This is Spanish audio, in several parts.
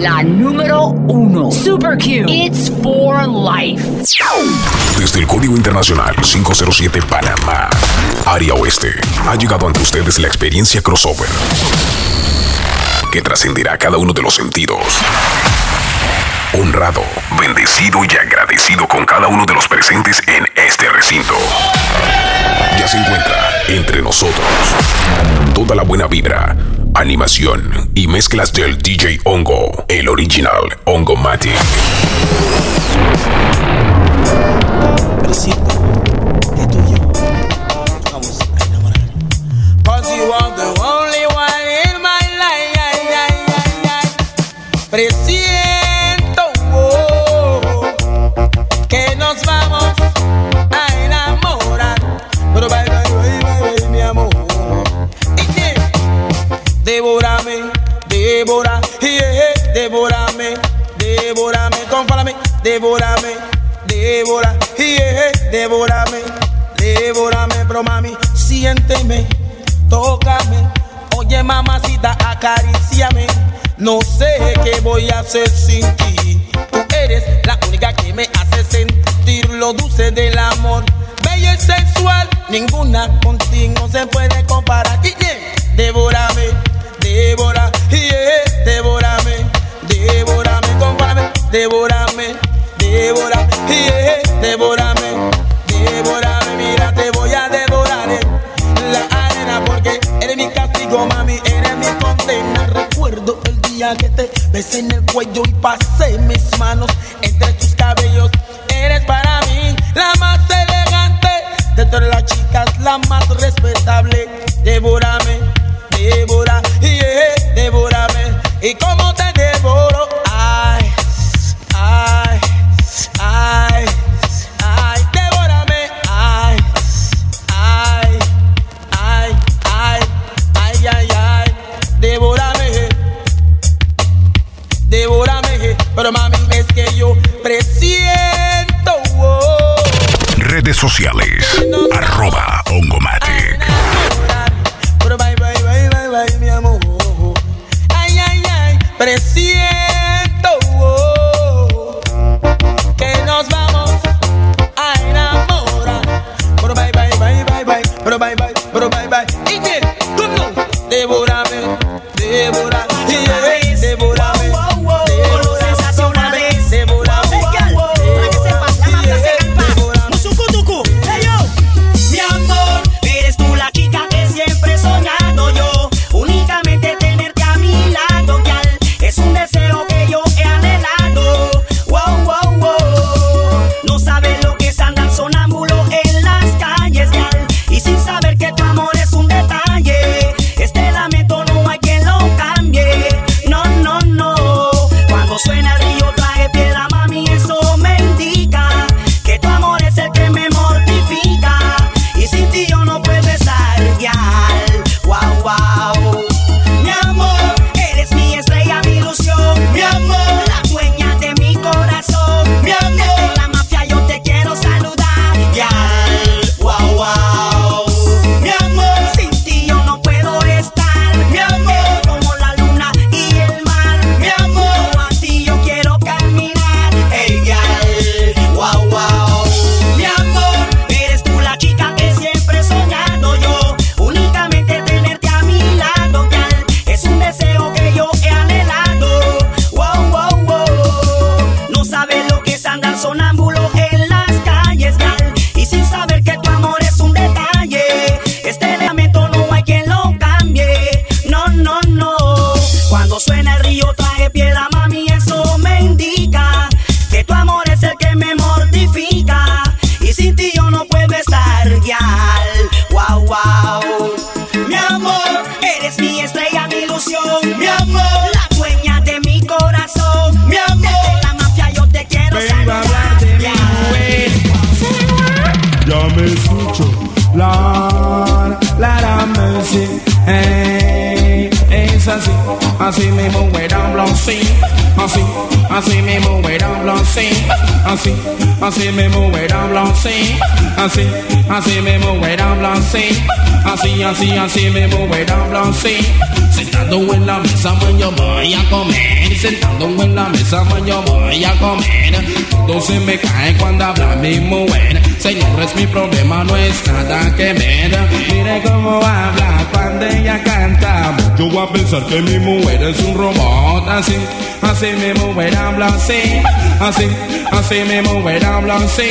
La número uno. Super Q. It's for life. Desde el Código Internacional 507 Panamá, área oeste, ha llegado ante ustedes la experiencia crossover que trascenderá cada uno de los sentidos. Honrado, bendecido y agradecido con cada uno de los presentes en este recinto. Ya se encuentra entre nosotros toda la buena vibra, animación y mezclas del DJ Hongo, el original Hongo Matic. ¿qué tuyo? Vamos a enamorar. Cause you are the only one in my life. Presiento que nos vamos a enamorar. Devórame, devora, yeah, devórame, devórame, compárame, devórame, devora, yeah, devórame, devórame, pero mami, siénteme, tócame, oye mamacita, acaríciame, no sé qué voy a hacer sin ti, tú eres la única que me hace sentir lo dulce del amor, bella y sensual, ninguna contigo se puede comparar, y yeah, devórame, devora, yeah, devórame, devórame, compárame, devórame, devora, yeah, devórame, devórame, mira, te voy a devorar en la arena porque eres mi castigo, mami, eres mi condena. Recuerdo el día que te besé en el cuello y pasé mis manos así, así mismo, where I'm así, así, así mismo, where I'm así, así, así mismo, where I'm así, así, así, así mismo, where I'm así. Sentado en la mesa, when yo voy a comer. sentado en la mesa, pues yo voy a comer. Todo se me cae cuando habla mi mujer. Señores, mi problema no es nada que ver. Mire cómo habla cuando ella canta. Yo voy a pensar que mi mujer es un robot. Así, así mi mujer habla así. Así, así mi mujer habla así.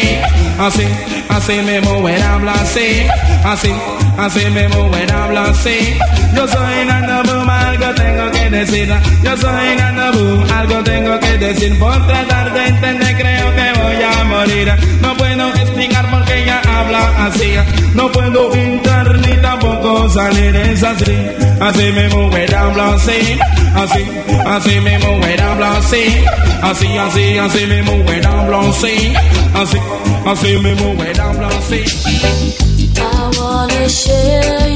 Así, así mi mujer habla así. Así, así mi mujer habla así. Yo soy Boom, algo tengo que decir. Yo soy Boom, algo tengo que decir. Por tratar de entender, creo que voy a morir. No puedo explicar por qué ella así. No puedo entrar ni tampoco salir. Es así, así mi mujer así. Así, así mi mujer así. Así, así, así mi así. Así, así mi mujer así. Share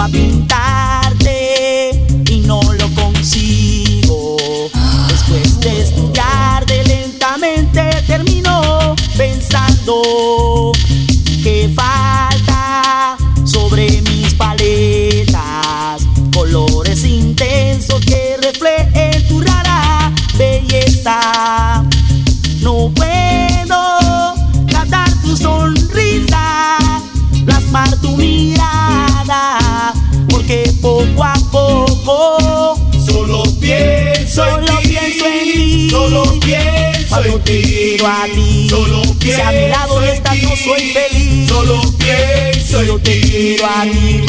a pintarte quiero a ti, Solo si a mi lado en estás no soy feliz. Solo pienso Yo te quiero a ti.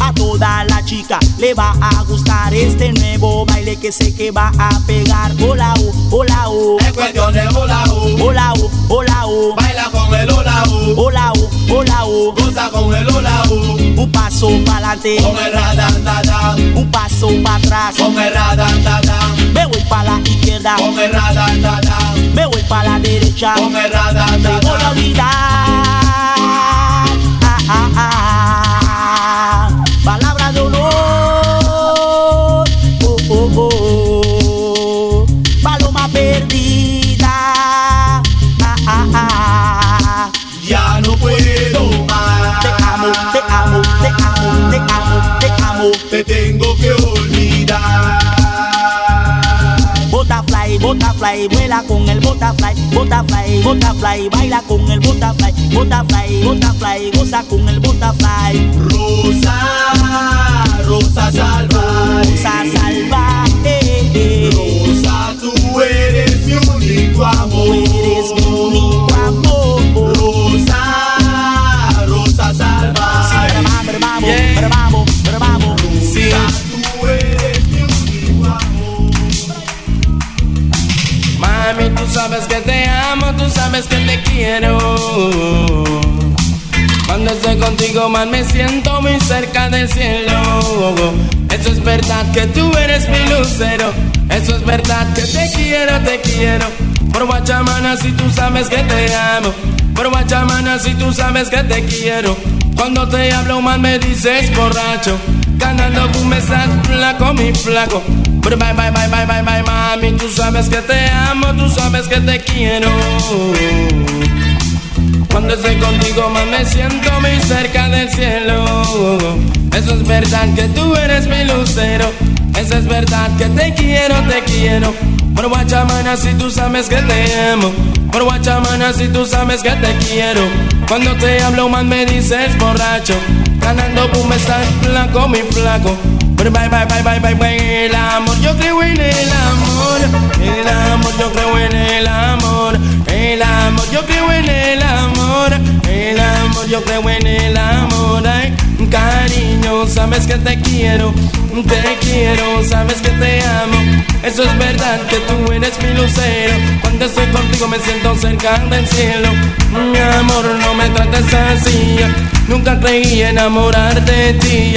A toda la chica le va a gustar este nuevo baile que sé que va a pegar. Hola, oh, hola, oh. Es cuestión de hola, oh. Hola, oh, hola, oh. Baila con el hola, oh. Hola, oh, hola, oh. Goza con el hola, oh. Un paso para adelante, Con el un paso para atrás. Con el. Me voy para la izquierda, Con el radan, dadan. Me voy para la derecha. Con el radan, Me voy a olvidar. Butterfly, butterfly, vuela con el butterfly, butterfly, butterfly, baila con el butterfly, butterfly, butterfly, goza con el butterfly. Rosa, rosa salvaje. Rosa salvaje, Rosa, tú eres mi único amor. tú eres mi único amor. Rosa, rosa salvaje. Pero vamos, pero vamos, pero vamos, pero vamos. Sabes que te amo, tú sabes que te quiero. Cuando estoy contigo, más me siento muy cerca del cielo. Eso es verdad que tú eres mi lucero. Eso es verdad que te quiero, te quiero. Por guachamana, si tú sabes que te amo. Por guachamana, si tú sabes que te quiero. Cuando te hablo mal me dices borracho. Ganando tú me flaco, mi flaco. Bye, bye, bye, bye, bye, bye, mami. Tú sabes que te amo, tú sabes que te quiero. Cuando estoy contigo más me siento muy cerca del cielo. Eso es verdad que tú eres mi lucero. Eso es verdad que te quiero, te quiero. Por guachamana si tú sabes que te amo. Por guachamana si tú sabes que te quiero. Cuando te hablo más me dices borracho. Ganando boom estás flaco, mi flaco. Bye, bye, bye, bye, bye, bye, el amor, yo creo en el amor, el amor, yo creo en el amor, el amor, yo creo en el amor, el amor, yo creo en el amor, ay, cariño, sabes que te quiero, te quiero, sabes que te amo, eso es verdad que tú eres mi lucero, cuando estoy contigo me siento cerca del cielo, mi amor, no me trates así, nunca creí enamorar de ti,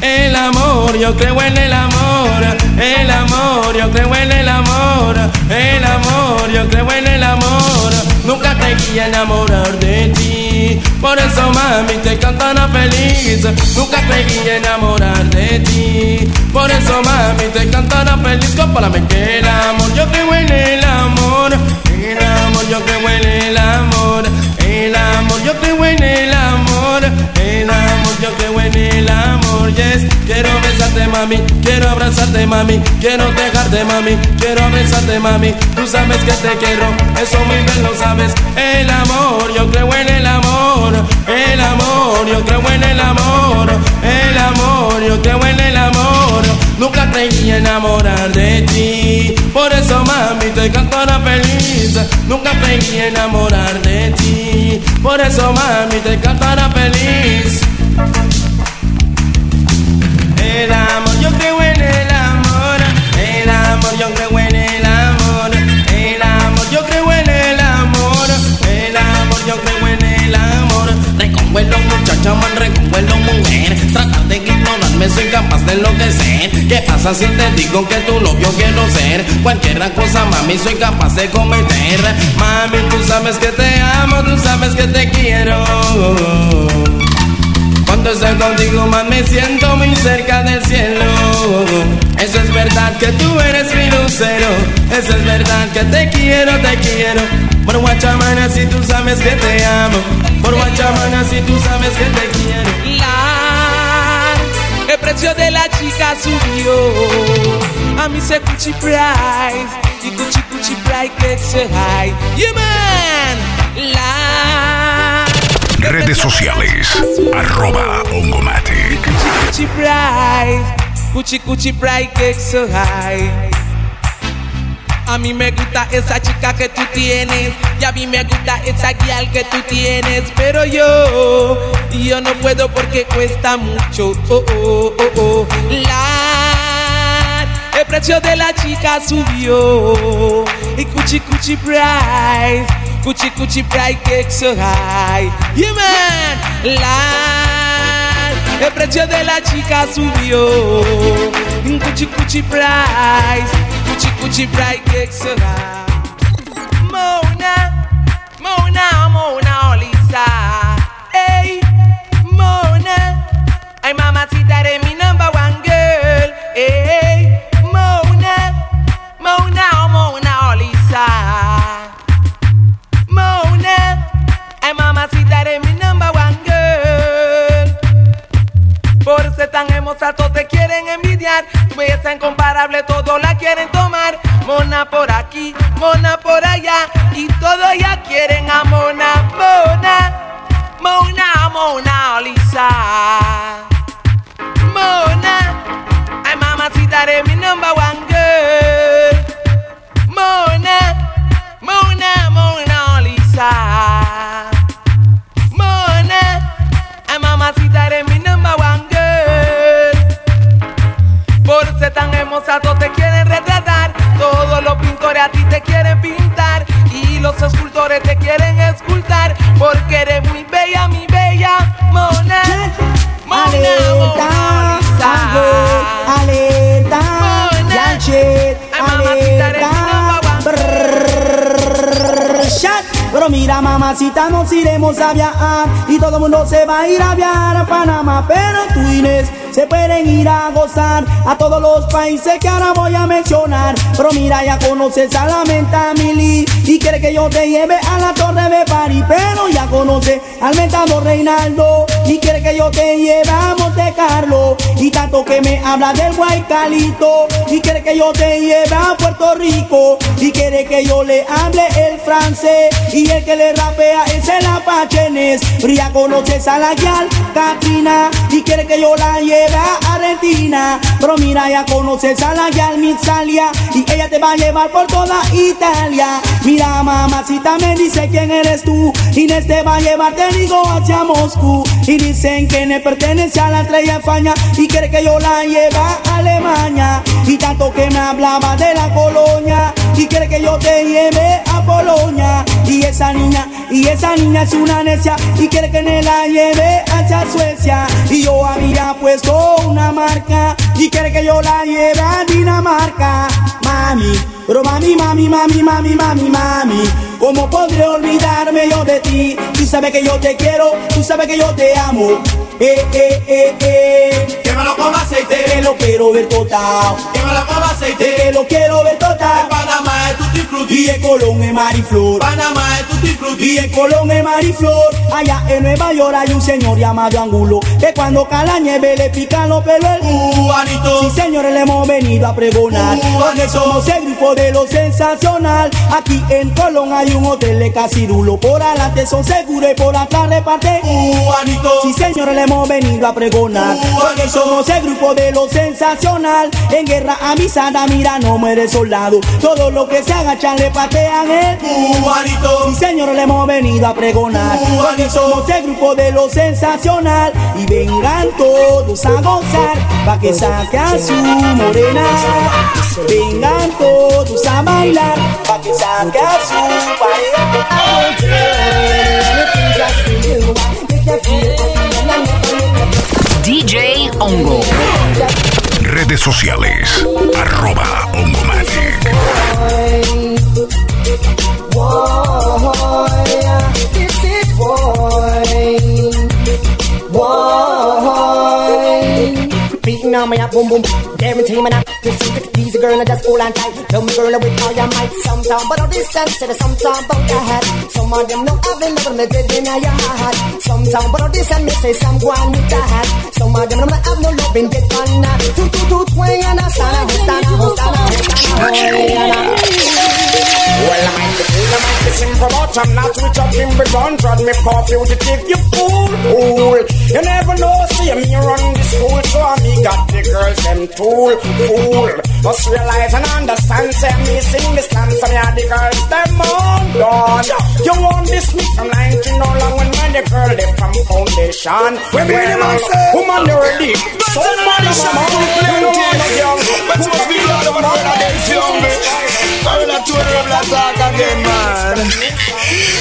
el amor, yo creo en el amor, el amor, yo creo en el amor, el amor, yo creo en el amor. Nunca creí enamorar de ti, por eso mami te cantará feliz. Nunca creí enamorar de ti, por eso mami te cantará feliz. Compárame que el amor, yo creo en el amor, el amor, yo creo en el amor, el amor, yo creo en el amor, yo creo en el amor, yes. Quiero besarte mami, quiero abrazarte mami, quiero dejarte mami, quiero besarte mami. Tú sabes que te quiero, eso muy bien lo sabes. El amor, yo creo en el amor, el amor, yo creo en el amor, el amor, yo creo en el amor. Nunca creí enamorar de ti, por eso mami te cantará feliz. Nunca creí enamorar de ti, por eso mami te cantará feliz. El amor, yo creo en el amor. El amor, yo creo en el amor. El amor, yo creo en el amor. El amor, yo creo en el amor. Reconvuelo muchacha, man, reconvuelo mujer. Tratar de ignorarme, soy capaz de enloquecer. ¿Qué pasa si te digo que tu novio quiero ser? Cualquier cosa, mami, soy capaz de cometer. Mami, tú sabes que te amo, tú sabes que te quiero. Cuando estoy contigo más me siento muy cerca del cielo. Eso es verdad que tú eres mi lucero. Eso es verdad que te quiero, te quiero. Por guachamana si tú sabes que te amo. Por guachamana si tú sabes que te quiero. La, el precio de la chica subió. A mí se Gucci price y Gucci Gucci price que se high. Yeah man. La Redes sociales, arroba Ongomatic. Gucci price, Gucci Gucci price que so high. A mí me gusta esa chica que tú tienes y a mí me gusta esa guial que tú tienes, pero yo yo no puedo porque cuesta mucho. Oh oh oh oh. La el precio de la chica subió y Gucci Gucci price, Gucci Gucci price que so high. Yeah man, la el precio de la chica subió. Gucci Gucci price, Gucci Gucci price que so high. Mona, Mona, Mona Lisa. Hey, Mona. Ay, mamacita, eres mi iremos a viajar y todo el mundo se va a ir a viajar a Panamá. Pero tú, Inés, se pueden ir a gozar a todos los países que ahora voy a mencionar. Pero mira, ya conoces a la menta Mili y quiere que yo te lleve a la torre de París. Pero ya conoce al mentado Reinaldo y quiere que yo te lleve a Monte Carlo. Y tanto que me habla del Guaycalito y quiere que yo te lleve a Puerto Rico y quiere que yo le hable el y el que le rapea es el apachenes. Ya conoces a la guial Katrina y quiere que yo la lleve a Argentina. Pero mira, ya conoces a la guial Mitzalia y ella te va a llevar por toda Italia. Mira, mamacita me dice quién eres tú. Inés te va a llevar, te digo, hacia Moscú. Y dicen que ne pertenece a la estrella España y quiere que yo la lleve a Alemania. Y tanto que me hablaba de la colonia y quiere que yo te lleve a Polonia. Y esa niña, y esa niña es una necia y quiere que me la lleve hacia Suecia. Y yo había puesto una marca y quiere que yo la lleve a Dinamarca. Mami, pero mami, mami, mami, mami, mami, mami. ¿Cómo podré olvidarme yo de ti? Tú sabes que yo te quiero, tú sabes que yo te amo. Eh, eh, eh, eh. Quémalo con aceite. Que lo quiero ver total. Quémalo con aceite. Que lo quiero ver total. Panamá es tutti Y frutti. en Colón es Mariflor. Panamá es tutti frutti. Y en Colón es Mariflor. Allá en Nueva York hay un señor llamado Angulo. Que cuando cae la nieve le pican los pelos. el Juanito. Sí, señores, le hemos venido a pregonar. Porque somos el grupo de lo sensacional. Aquí en Colón hay un hotel de Casirulo. Por adelante son seguros y por atrás reparten. Juanito. Sí, señores, le hemos venido a pregonar. Porque somos el grupo de lo sensacional. En guerra avisada, mira, no muere soldado. Todo lo que se agachan le patean el Juanito. Sí, señores, le hemos venido a pregonar. Porque somos el grupo de lo sensacional. Y vengan todos a gozar. Pa' que saque a su morena. Vengan todos a bailar. Pa' que saque a su pareja. Redes sociales. Arroba Ongomatic. Lean on me up, boom boom. Guarantee me not to see the a girl, I just hold on tight. Tell me, girl, I will call your might sometime, but all this sense to the sometime about your head. Some of them know I've been living the dead in your heart. Sometime, but all this and me say some go with the hat. Some of them know I've no love in dead on now. I stand, I stand, I stand, I stand, I stand, I I well, I might be cool, I might be simple, but I'm not switch up in the gun. Trod me you to take you fool, fool. You never know, see me run the school, so me got the girls them tool, fool. Must realize and understand, say me sing this dance, and yeah, the girls them on gone. You want this me from 19 no long when man the girl them from foundation. Well, woman you ready? So man, come on, play no man of young. Put me on the man of them young. Girl, I told her Talk again, man.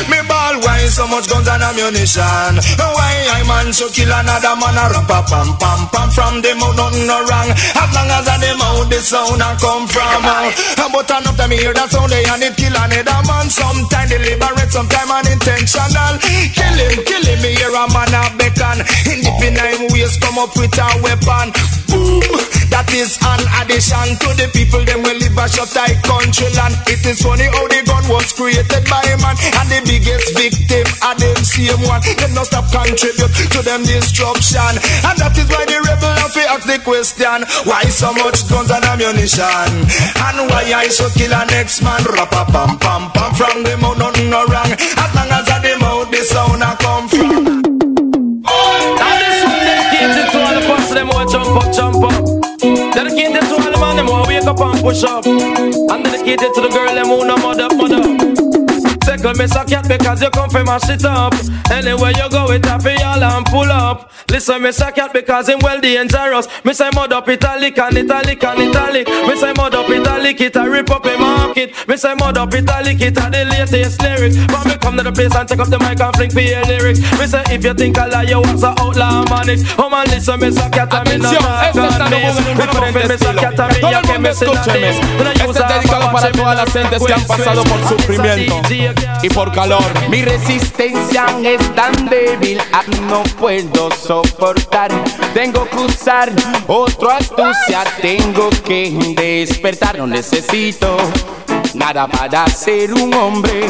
Me ball why so much guns and ammunition. Why I man so kill another man a rap a pam pam pam from them out nothing no wrong. As long as a them out the sound a come from. Uh, but enough time hear that sound they and it kill another man. Sometime deliberate, sometime unintentional. Kill him, kill him. Me hear a man a beckon. In the benign ways come up with a weapon. Boom. Is an addition to the people them will live a shut tight country land. It is funny how the gun was created by a man and the biggest victim are them same one. Them not stop contribute to them destruction. And that is why the rebel have to ask the question Why so much guns and ammunition? And why I so kill a next man? Rap a pam pam pam from the mouth nothing no wrong. As long as at the mouth the sound a come from. Now this one dedicated to all the boss them who jump up, jump up. Push up. And dedicated to the girl them who no mother, mother. Second miss a cat because you come from mash it up. Anywhere you go, it happy all and pull up. Listen, miss a cat because him well dangerous. Me say mud up italic and italic and italic. Me say mud up italic it, I rip up a market. Me say mud up it, I lick it, I the latest lyrics. But me come to the place and take up the mic and fling for your lyrics. Me say if you think I lie, you was a outlaw manix. Oh man, listen, me say cat and me no Atención, este está nuevo en un diferente estilo. Todo el mundo escúcheme. Este es dedicado para todas las gentes que han pasado por sufrimiento y por calor. Mi resistencia es tan débil, ah, no puedo soportar. Tengo que usar otra astucia, tengo que despertar. No necesito nada para ser un hombre,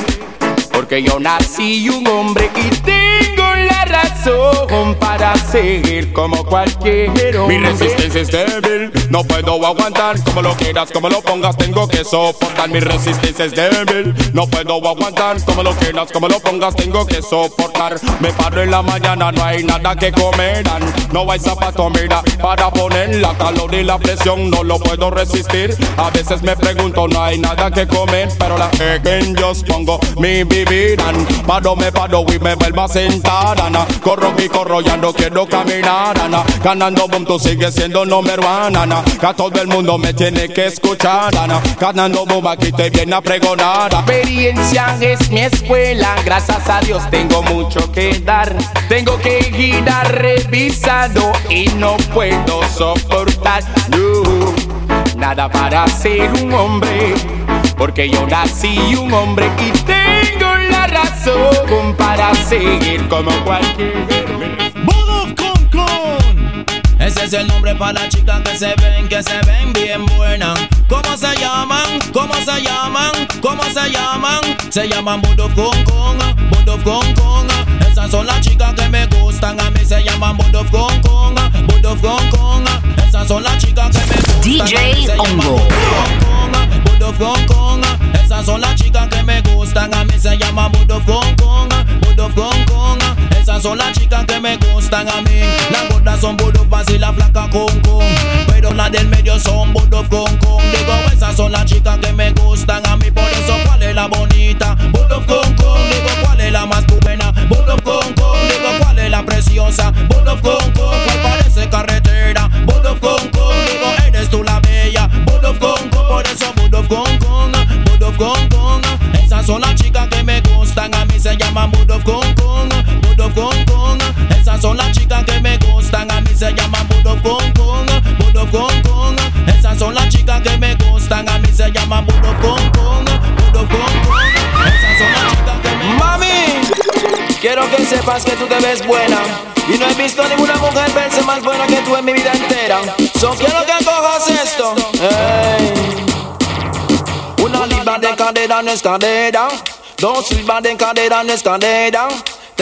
porque yo nací un hombre y tengo la razón para seguir como cualquier hombre. Mi resistencia es débil, no puedo aguantar. Como lo quieras, como lo pongas, tengo que soportar. Mi resistencia es débil, no puedo aguantar. Como lo quieras, como lo pongas, tengo que soportar. Me paro en la mañana, no hay nada que comer. No hay zapato, mira, para poner la calor y la presión, no lo puedo resistir. A veces me pregunto, no hay nada que comer, pero la que yo pongo mi vivir. Paro, me paro y me vuelvo a sentar. Corro y corro, ya no quiero caminar. Ana. Ganando boom, tú sigues siendo número one. Que todo el mundo me tiene que escuchar. Ana. Ganando boom, aquí te viene a pregonar. experiencia es mi escuela. Gracias a Dios tengo mucho que dar. Tengo que ir a revisado y no puedo soportar. Nada para ser un hombre. Porque yo nací un hombre y tengo la razón para seguir como cualquier Ese es el nombre para las chicas que se ven, que se ven bien buenas. ¿Cómo se llaman? ¿Cómo se llaman? ¿Cómo se llaman? Se llaman Budov Kong Kong, Budov Kong Kong. Esas son las chicas que me gustan, a mí se llaman Budov Kong Kong, Budov Kong Kong. Esas son las chicas que me gustan. DJ Ongo. Kong Kong. Esas son las chicas que me gustan, a mí se llaman Budov Kong Kong, Budov Kong Kong. Esas son las chicas que me gustan a mí. Las gordas son Budov y la flaca con con. Pero las del medio son Budov con con. Digo, esas son las chicas que me gustan a mí. Por sepas que tú te ves buena. Y no he visto ninguna mujer verse más buena que tú en mi vida entera. So quiero que cojas esto. Una libra de cadera no es cadera. Dos libras de cadera no es cadera.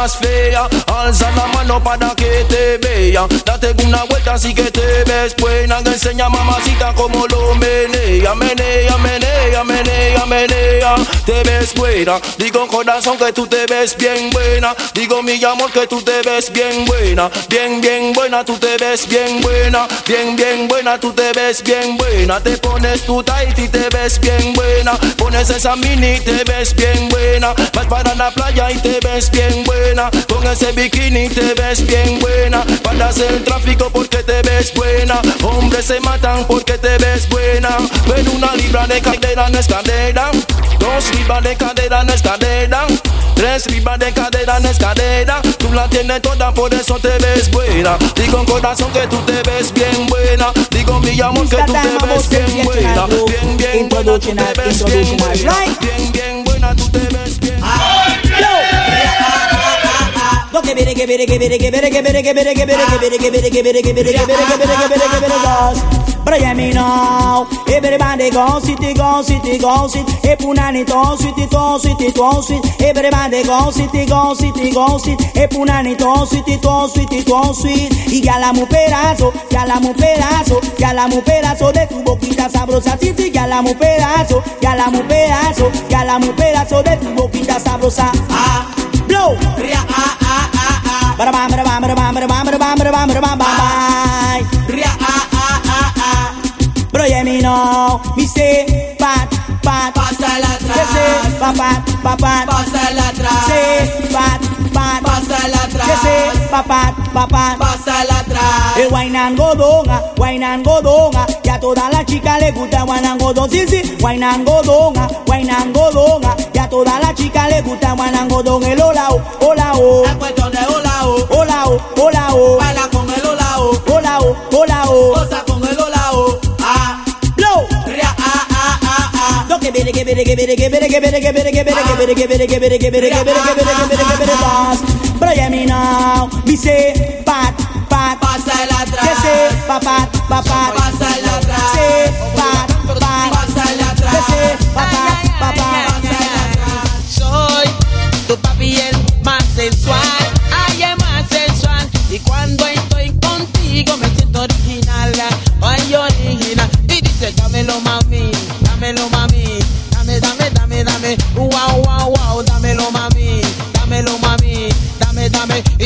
Alza la mano para que te vea. Date una vuelta así que te ves buena. Que enseña mamacita como lo menea. Menea, menea, menea, menea. Te ves buena. Digo corazón que tú te ves bien buena. Digo mi amor que tú te ves bien buena. Bien, bien buena, tú te ves bien buena. Bien, bien buena, tú te ves bien buena. Te pones tu tight y te ves bien buena. Pones esa mini y te ves bien buena. Vas para la playa y te ves bien buena. Con ese bikini te ves bien buena. Paras el tráfico porque te ves buena. Hombres se matan porque te ves buena. Pero una libra de cadera no es cadera. Dos libras de cadera no es cadera. Tres libras de cadera no es cadera. Tú la tienes toda, por eso te ves buena. Digo en corazón que tú te ves bien buena. Digo mi amor que tú te ves bien buena. Bien, bien buena, tú te ves bien buena. Bien, bien buena, tú te ves Go give it, give it, give it, give it, give it, give it, give it, give it, give it, give it, give it, give it, give it, give it, give it, it, it. Everybody go sit, go sit, go sit. Hey punani to sit, to sit, to sit. Everybody go sit, go sit, go sit. Punani to sit, to sit, to sit. Y ya la mu pedazo, pedazo de sabrosa. Ah, ah, ah, ah, ah. Bara bam, bara bam, bara bam, bara bam, bara bam, bara bam, bara bam, bam, bam. Ria, ah, ah, ah, ah. Pero yeah, me know, me say, pat, pat, pásala atrás. Sí, papá, papá, pásala atrás. Sí, pat, pat, pásala atrás. Sí, papá, papá, pásala atrás. El guainangodonga, guainangodonga, que a toda la chica le gusta guainangodonga, sí, sí, guainangodonga, guainangodonga, que a toda la chica le gusta guainangodonga, el olao, olao. El cuestión de olao, olao, olao. Baila con el olao, olao, olao. Cosa ah. Lo que viene, que viene, que viene, que viene, que viene, que viene, que viene, que viene, que viene, que viene, que viene, que viene, que viene, que viene, que viene, boss. But yeah, me now, me say, pat, pat, pasa el atrás. Que say, pat, pat, pat, pat, pasa el atrás. Say, pat, pat,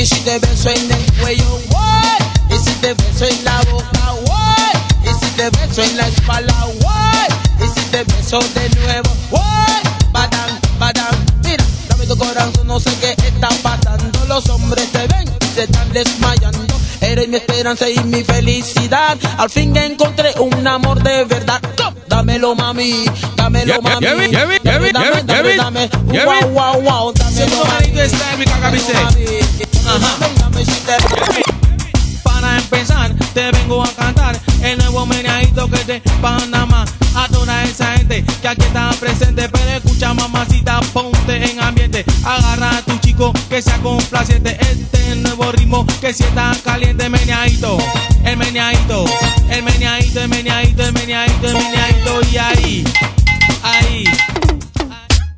y si te beso en el cuello, what? y si te beso en la boca, what? y si te beso en la espalda, what? y si te beso de nuevo, what? badam, badam, mira, dame tu corazón, no sé qué está pasando, los hombres te ven se están desmayando, eres mi esperanza y mi felicidad, al fin encontré un amor de verdad, dámelo mami, dámelo mami, dame, dame, dame, dame, yeah, wow, wow, wow, dámelo mami, te Para empezar, te vengo a cantar el nuevo meneadito que de Panamá. A toda esa gente que aquí está presente, pero escucha mamacita, ponte en ambiente. Agarra que sea complaciente. Este nuevo ritmo que sienta caliente, meneadito, el meneadito, el meneadito, el meneadito, el meneadito, el meneadito. Y ahí, ahí.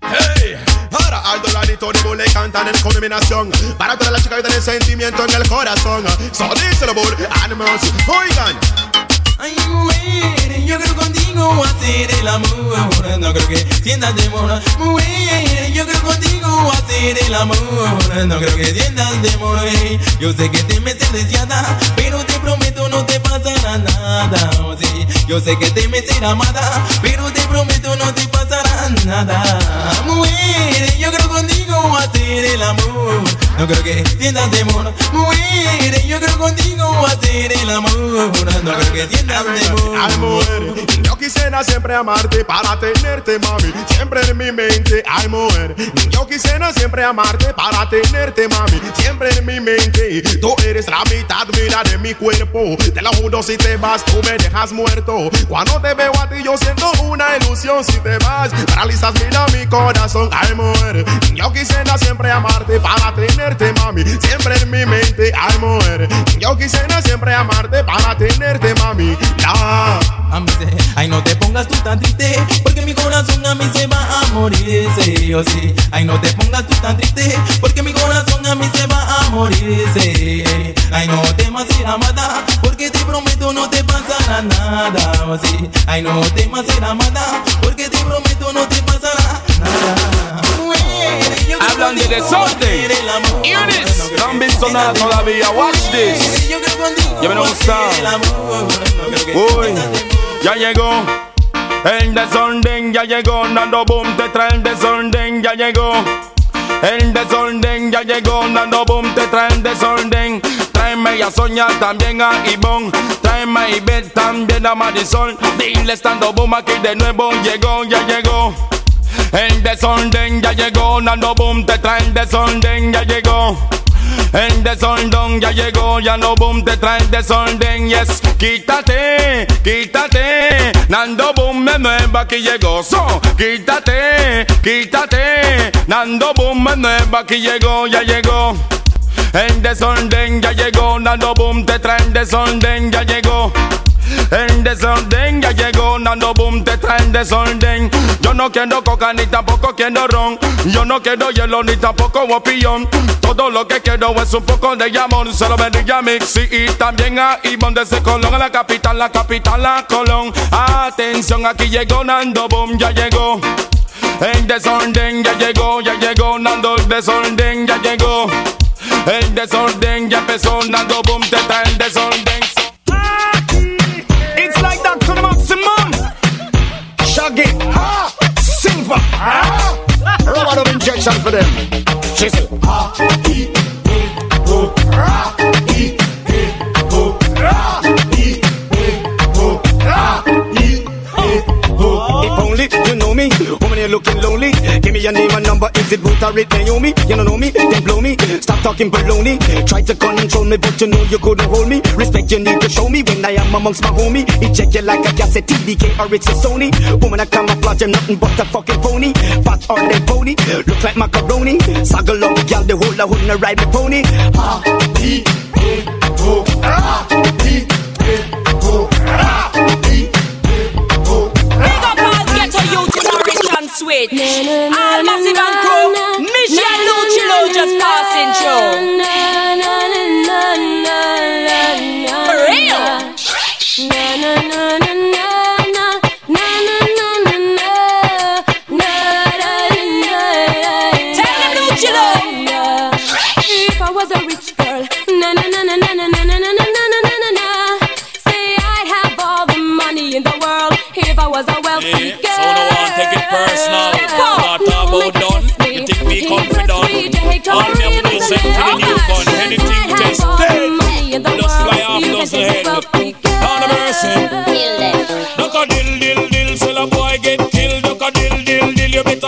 Hey, ahora Lanito de le cantan en combinación Para todas las chicas que tienen sentimiento en el corazón So díselo Bull Animals Oigan Ay, yo creo contigo hacer el amor. No creo que sientas temor. Mujer, yo creo contigo hacer el amor. No creo que sientas temor. Yo sé que te metes deseada, pero te prometo no te pasará nada. Sí. Yo sé que te metes amada, pero te prometo no te pasará nada. Mujer, yo creo contigo hacer el amor. No creo que sientas temor. Mujer, yo creo contigo hacer el amor. No creo que sientas temor. Ay mujer, yo quisiera siempre amarte para tenerte mami Siempre en mi mente, ay mujer Yo quisiera siempre amarte para tenerte mami Siempre en mi mente Tú eres la mitad, mira de mi cuerpo Te lo juro si te vas tú me dejas muerto Cuando te veo a ti yo siento una ilusión Si te vas, paralizas mira mi corazón. Ay mujer, yo quisiera siempre amarte para tenerte mami. Siempre en mi mente, ay mujer Yo quisiera siempre amarte para tenerte mami. Ya. Ay, no te pongas tú tan triste, porque mi corazón a mí se va a morir, sí, sí. Ay, no te pongas tú tan triste, porque mi corazón a mí se va a morir, sí. Ay, no temas ser amada, porque te prometo no te pasará nada, sí. Ay, no temas ser amada, porque te prometo no te pasará nada. Yo Hablan de desorden. Hear this. No han visto nada todavía. Watch this. Ya me gusta. Uy, ya llegó. El desorden ya llegó. Nando Boom te trae el desorden, ya llegó. El desorden ya llegó. Nando Boom te trae el desorden. Tráeme a Soña, también a Ivonne. Tráeme a Ivette, también a Marisol. Dile estando Boom aquí de nuevo. Llegó, ya llegó. El desorden ya llegó. Nando Boom te trae el desorden, ya llegó. El desorden ya llegó, ya no boom te trae el desorden, yes. Quítate, quítate, Nando boom me nueva aquí llegó, so. Quítate, quítate, Nando boom me nueva aquí llegó, ya llegó. El desorden ya llegó, Nando boom te trae el desorden, ya llegó. En desorden ya llegó Nando Boom, te traen desorden. Yo no quiero coca ni tampoco quiero ron. Yo no quiero hielo ni tampoco opinión. Todo lo que quiero es un poco de amor. Se lo a Mixi y también a Ivonne desde Colón, a la capital, la capital, la Colón. Atención, aquí llegó Nando Boom, ya llegó. En desorden ya llegó, ya llegó Nando desorden ya llegó. El desorden ya empezó Nando Boom, te está el desorden. It's like that to the maximum. Shaggy, ha, silver, ha. Rubber of injection for them. Chisel, ha, it or it Naomi? You don't know me, then blow me. Stop talking baloney. Try to control me, but you know you couldn't hold me. Respect you need to show me when I am amongst my homie. He check you like a cassette TDK or it's a Sony. Woman, I camouflage, I'm nothing but a fucking phony. Fat or they pony, look like macaroni. Saggle up, gal, the whole I wouldn't ride my pony. Ha, he, he, ho, ha, he, he, ho, ha, he, Big up all ghetto youths and rich and sweet. All massive and crew.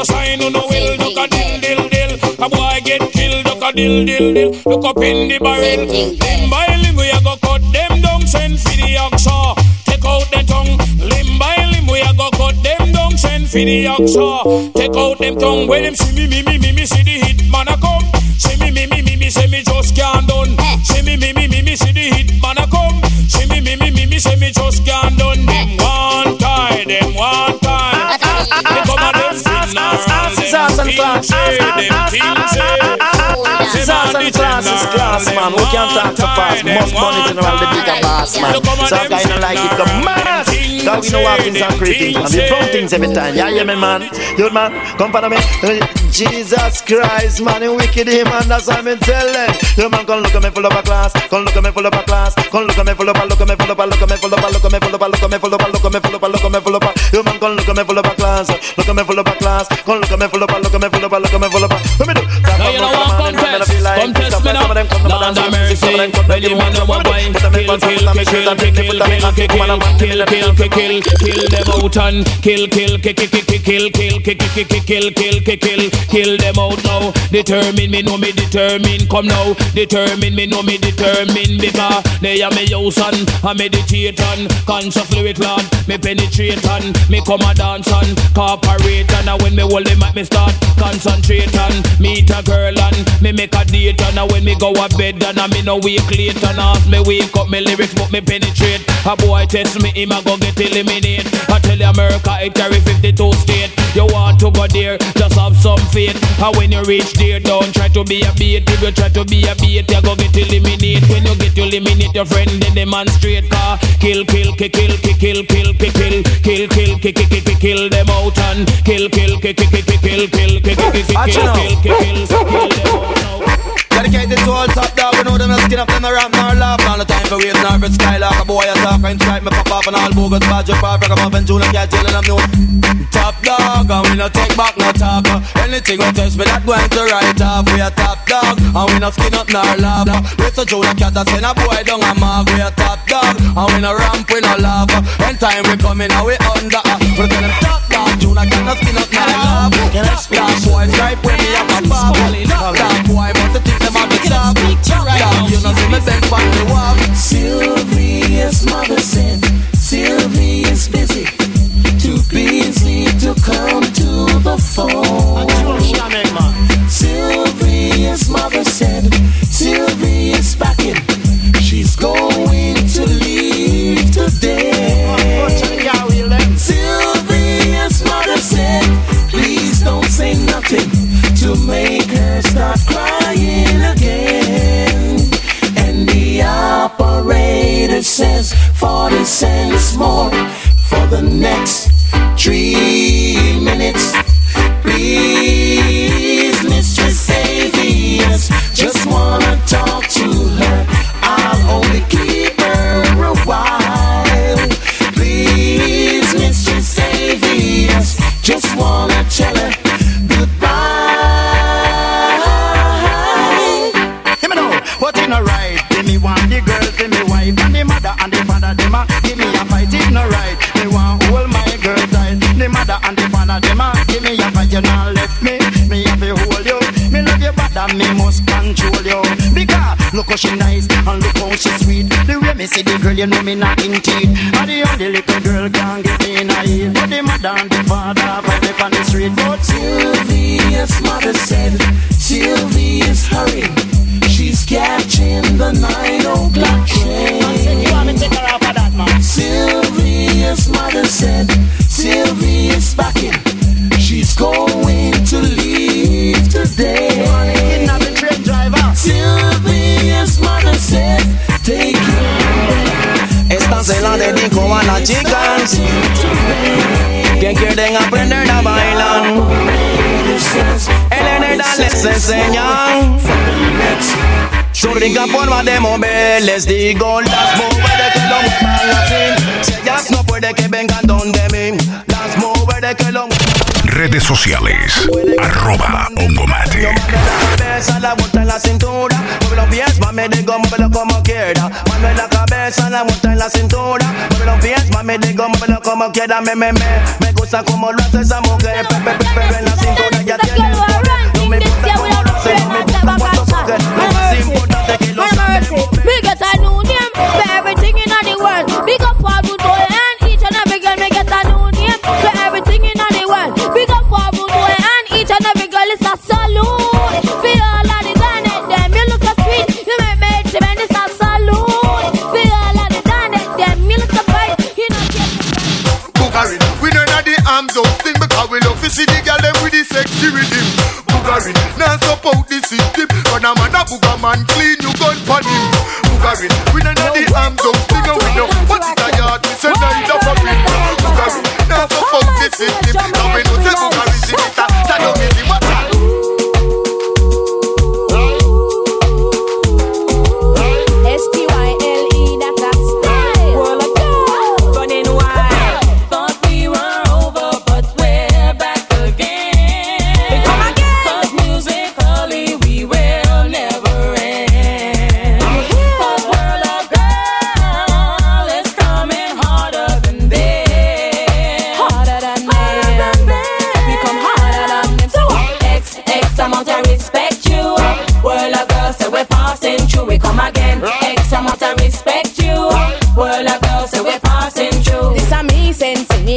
Sign on the will. Duck a dill dill dill. A boy get killed. Duck a dill dill dill. Look up in the barrel. Limb by limb we a go cut them down. Send for the oxa. Take out the tongue. Limb by limb we a go cut them down. Send for the oxa. Take out them tongue. When them see me me me me me see the hit man a come. See me me me me me say me just can't done. See me me me me me see the hit man a come. See me me me me me say me just can't done. Them one time, them one. They come a them funeral. Scissors and class. Things say. Scissors and classes, class, man. We can't talk so fast. Most money general, the bigger boss, man. So I don't like it, come mad. Cause we know how things are creeping. And we wrong things every time. Yeah, yeah, me, man. You man, come follow me. Jesus Christ, man, you wicked him, and that's why I'm telling. You man, come look at me full of a class. Come look at me full of a class. Come look at me full of a, look at me full of a, look at me full of a, look at me full of a, look at me full of a, look at me full of a, look at me full of a. Man, look at me full of a class. Look at me full of a class. Look at me full of a, look at me full of a, look at me full of a. Let me do. Now you know what contest, contest me now. Lord have mercy, when you want to boy, kill, kill, kill, kill, kill, kill, kill, kill, kill, kill, kill, them out and kill, kill, kill, kill, kill, kill, kill, kill, kill, kill, kill, kill, kill, them out now. Determine me, know me determine, come now. Determine me, know me determine because they are me house and I meditate and conscious fluid Lord, me penetrate and me come a dance and cooperate and when me hold them at me start concentrate and meet a girl and me make a date and when me go a bed and me no wake late and ask me wake up me lyrics but me penetrate. A boy test me him a go get eliminate. I tell you America it carry 52 state. You want to go there, just have some faith. And when you reach there, don't try to be a bait. If you try to be a bait, you go get eliminate. When you get eliminate your friend, then demonstrate. Car kill, kill, kill, kill, kill, kill, kill, kill, kill, kill, kill, kill, kill, kill them out and kill, kill, kill, kill, kill, kill, kill, kill, kill, kill, kill, kill, kill, kill, kill. Dedicated to all top dog, we know them no skin up, them no rap nor laugh. All the time for wave nervous skylark, a boy attack and strike me pop off and all bogus badge up off, rock up and tune and catch till them know. Top dog, and we no take back no talk. Anything we test me that going to write off. We a top dog, and we no skin up nor laugh. We so Joe and cat a send a boy down a mark. We a top dog, and we no ramp, we no laugh. Anytime we come in, and we under. We tell them top dog, and cat no skin up nor laugh. Top dog, boy stripe when me have a pop. Top dog, boy must think them on the top. Dog, you know see me bend on the wall. Sylvia's mother said Sylvie is busy, too busy to come to the phone. Sylvia's mother said sense more for the next three you know me not in teeth. And the only little girl Eneda les enseña su rica forma de mover. Les digo, las mujeres que lo muevan así. Si ellas no puede que vengan donde mí. Las mujeres que lo Redes sociales. Arroba Ongomate. la cabeza, la vuelta en la cintura. Mueve los pies, mami, digo, muévelo como quiera. Mano en la cabeza, la vuelta en la cintura. Mueve los pies, mami, digo, muévelo como quiera. Me, me, me, me gusta como lo hace esa mujer. Pe, pe, pe, pe, en la cintura security. Boogery, now nah, support the system. Run a man a booger man, clean you gun for him.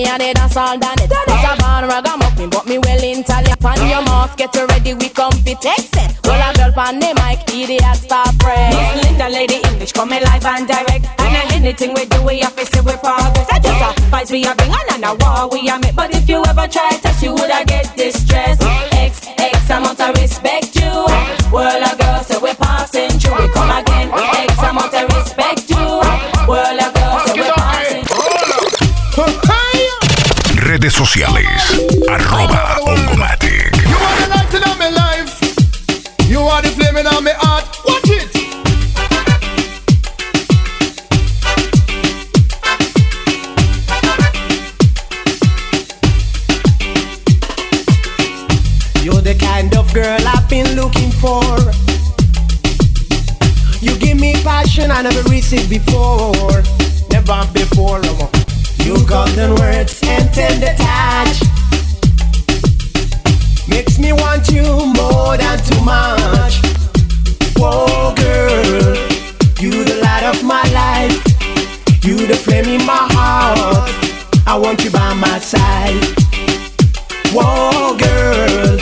And it dance all done it. It's a born ragamuffin, but me well Italian. Pan your mouth, get ready, we come fit exit. Well, a girl pan the mic, idiot stop press. Miss Linda, lady English, coming live and direct. And uh, anything we do, we have to say we progress. I just a fights we are bring on and a war we are make. But if you ever try test, you woulda get distressed. X, X amount of respect Redes sociales. Arroba Ongomatic. You are the light in my life. You are the flame in my heart. Watch it. You're the kind of girl I've been looking for. You give me passion I never received before. Never before. No. You golden words and tender touch. Makes me want you more than too much. Whoa, girl. You the light of my life. You the flame in my heart. I want you by my side. Whoa, girl,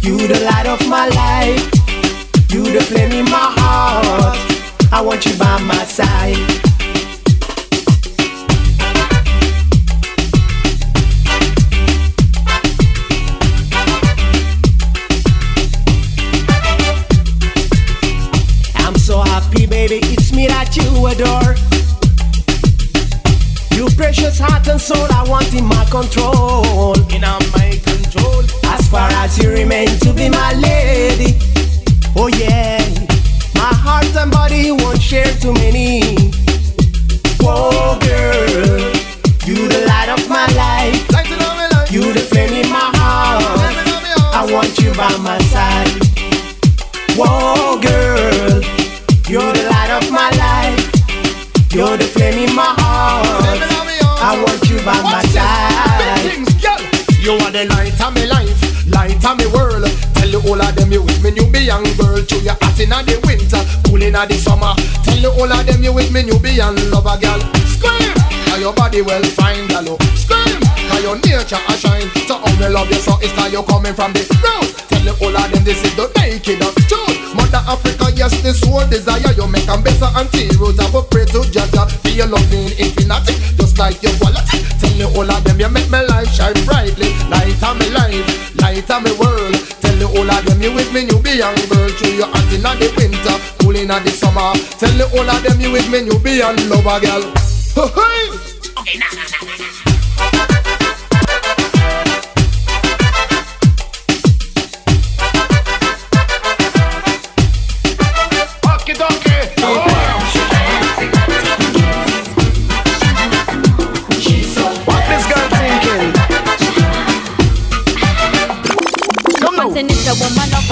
you the light of my life. You the flame in my heart. I want you by my side. And soul, I want in my control. In my control. As far as you remain to be my lady. Oh yeah. My heart and body won't share too many. Whoa, girl. You the light of my life. You the flame in my heart. I want you by my side. Whoa, girl. You're the light of my life. You're the flame in my heart. You light of my life, light of my world. Tell you all of them you with me, you be young girl. To your hot in the winter, cool inna the summer. Tell the whole of them you with me Nubian lover, girl. Scream, cause your body well fine, gal. oh. Scream, cause your nature a shine. So how me love you so it's cause you coming from the road. Tell the whole of them this is the naked of truth. Mother Africa, yes, this soul desire you make 'em better and heroes. I will pray to Jaja for your loving infinity, just like your quality. Tell the whole of them you make life shine brightly. Light on my life, light on my world. Tell the whole of them you with me, you be young girl. Through your hot inna the winter, cool inna the summer. Tell the whole of them you with me, you be young lover girl. Okay, nah, nah, nah,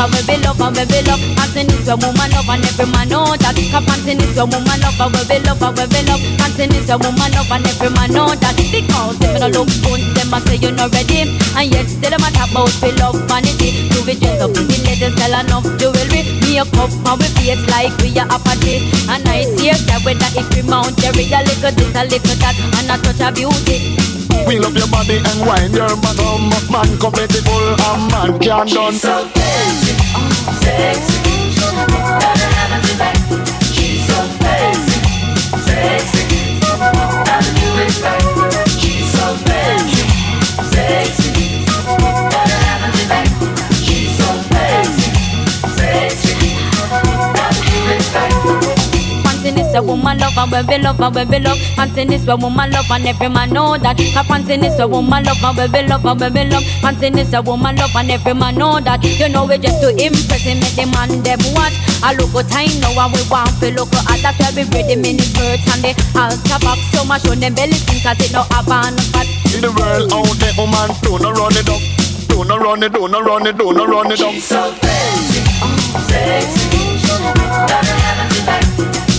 and we be love and we be love. Panting is a woman love and every man know that. Panting is a woman love and we be love and we be love. Panting is a woman love and every man know that. Because them no look good, them a say you not ready. And yet still them a talk about we love vanity. Do we dress up the ladies sell enough jewelry? Make up and we face like we are a party. And I see that whether if we mount Jerry a little this a little that and a touch of beauty. We love your body and wine your bottom Man compatible and man can done so fancy, sexy. Gotta have it tonight. She's so fancy, sexy. Gotta do it right. She's so fancy, sexy. Panting a woman love and we be love and we love. Panting is a woman love and every man know that. Cause panting is a woman love and we be love and we love. Panting is a woman love and every man know that. You know we just to impress him, make the man them watch. I look good time now and we want to look at that's why we ready mini skirts and the altar back. So much on them belly thing cause it no have on fat. In the world out there, oh man, don't no run it up Don't no run it, don't no run it, don't no run it up She's so fancy, sexy. Gotta have it tonight.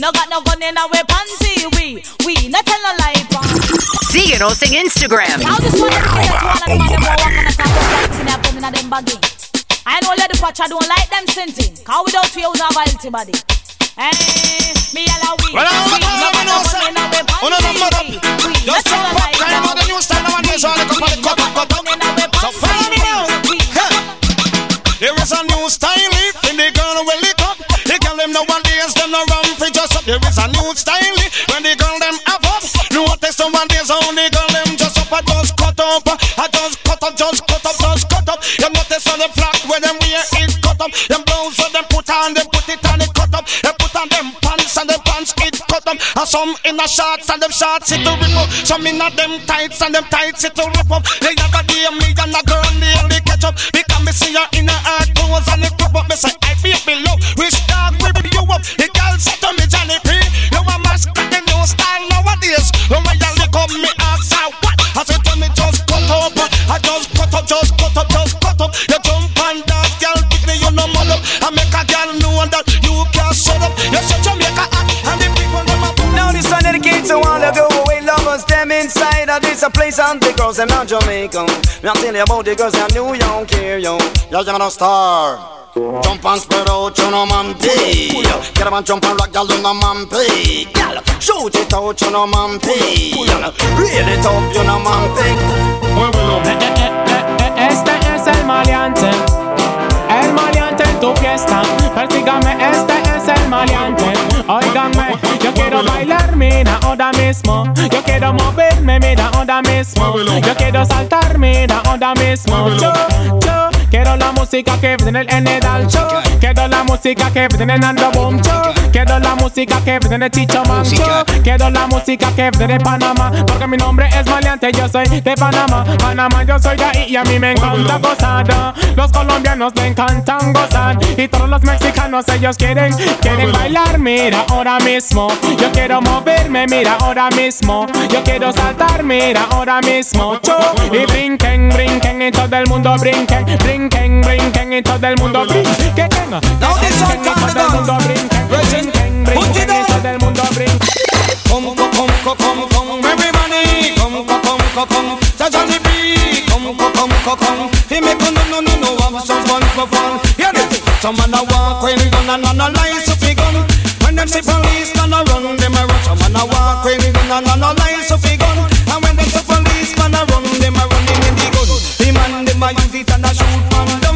No got no gun in our. We we not tell no lie. Síguenos en Instagram. I know don't like them. Cause without you, a body. Hey, me allow we. Well, I'm not Just the new style. I'm going going to. So follow me now. A new style girl will lick up. Them no one dance them no rum for just up. There is a new style when the girl them have up. Notice nowadays how the only girl them just up. I just cut up, I just cut up, just cut up, just cut up. You notice on the flat where them wear it cut up. Them blouse so them put on, them put it on it cut up. They put on them pants and them pants it cut up. And some in the shorts and them shorts it to rip up. Some in them tights and them tights it to rip up. They have a day me and a girl nearly catch up. Because me see her in hard clothes and it crop up. Me say I feel below. Which dog will you up? The said to me Johnny P. You a mask the new style nowadays. When you lick up me her what? I said to me just cut up. I just cut up, just cut up, just cut up. You jump and dance, girl, pick me you no mud. I make a girl know that you can't shut up. You're such make a act and the Now this one dedicated to all the go lovers, them inside of a place and the girls not Jamaica. Me I tell you about the girls in New York here, yo. Y'all jam a star. Jump and spread out, you know, man, pay. Get up and jump and rock, y'all, you know, man. Y'all, shoot it out, you know, man, pay. Y'all, reel it up, you know, man, pay. Este es el maleante, el maleante en tu fiesta. Persígame, este es el maleante. Óigame, yo quiero bailar, mira, ahora mismo. Yo quiero moverme, mira, ahora mismo. Yo quiero saltar, mira, ahora mismo. Yo, yo quiero la música que viene en el Edal Show. Quiero la música que viene en Ando Boom Show. Quiero la música que viene de Chicho Mancho. Quiero la música que viene de Panamá. Porque mi nombre es Maleante, yo soy de Panamá. Panamá, yo soy de ahí y a mí me encanta gozar. Los colombianos me encantan gozar. Y todos los mexicanos, ellos quieren, quieren bailar. Mira, ahora mismo. Yo quiero moverme, mira, ahora mismo. Yo quiero saltar, mira, ahora mismo. Cho, y brinquen, brinquen y todo el mundo brinquen. Brinquen, brinquen y todo el mundo brinquen. Que tenga. Brinquen y todo el mundo brinquen. Brinquen, brinquen y todo el mundo brinquen. Come, come, come, come, come, everybody. Come, come, come, come, come. Come, come, come, come, come. Fi me come, no, no, no, no. Have some fun for fun. Hear this. Some man a walk when gun and and a lies up fi gun. When them see police, a run, them a run. Some man a walk when gun and and a lies up fi gun. And when them see police, man a run, them a run in the gun. The man them a use it and a shoot man down.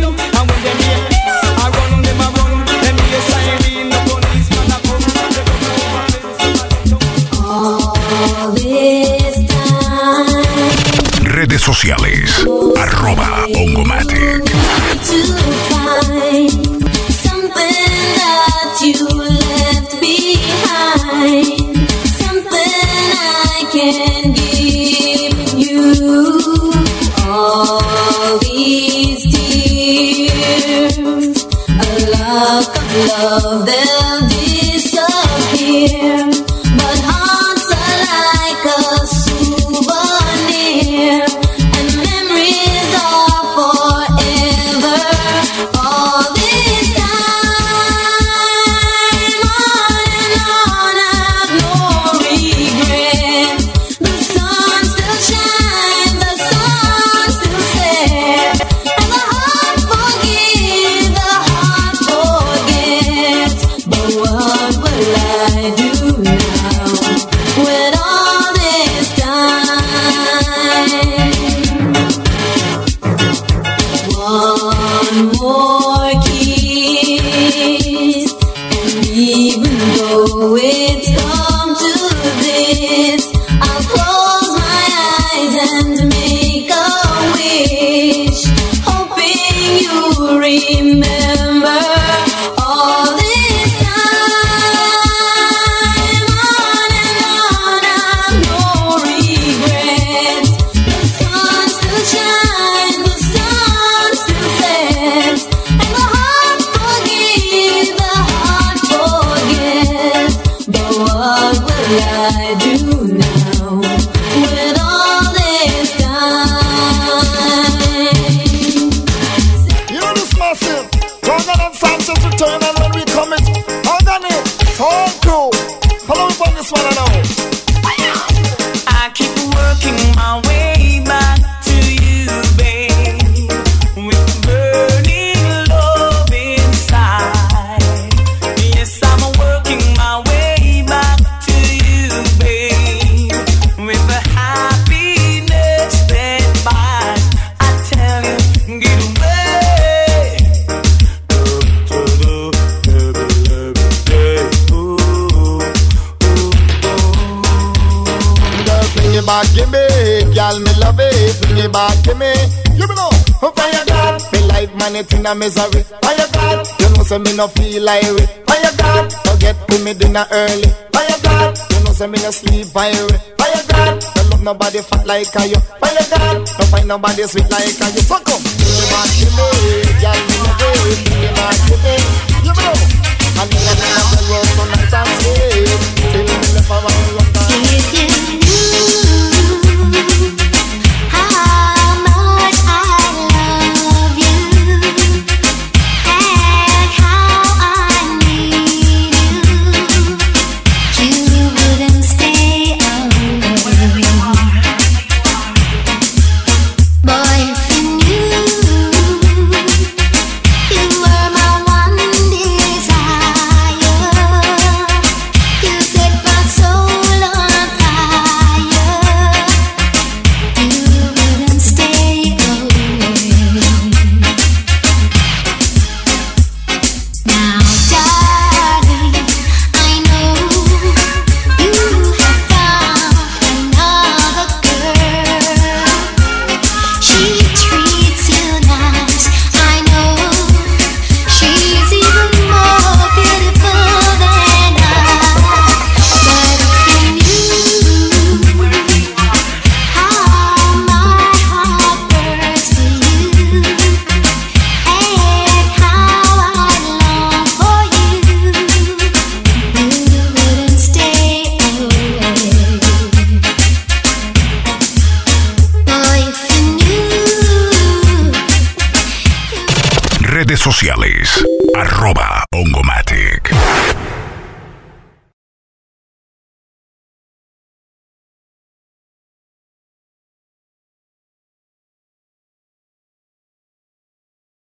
A misery. Fire God. You know, say me no feel like it. Fire God. Forget to me dinner early. Fire God. You know, say me no sleep fire. Fire God. Don't love nobody fat like a you. Fire God. Don't find nobody sweet like a you. So come.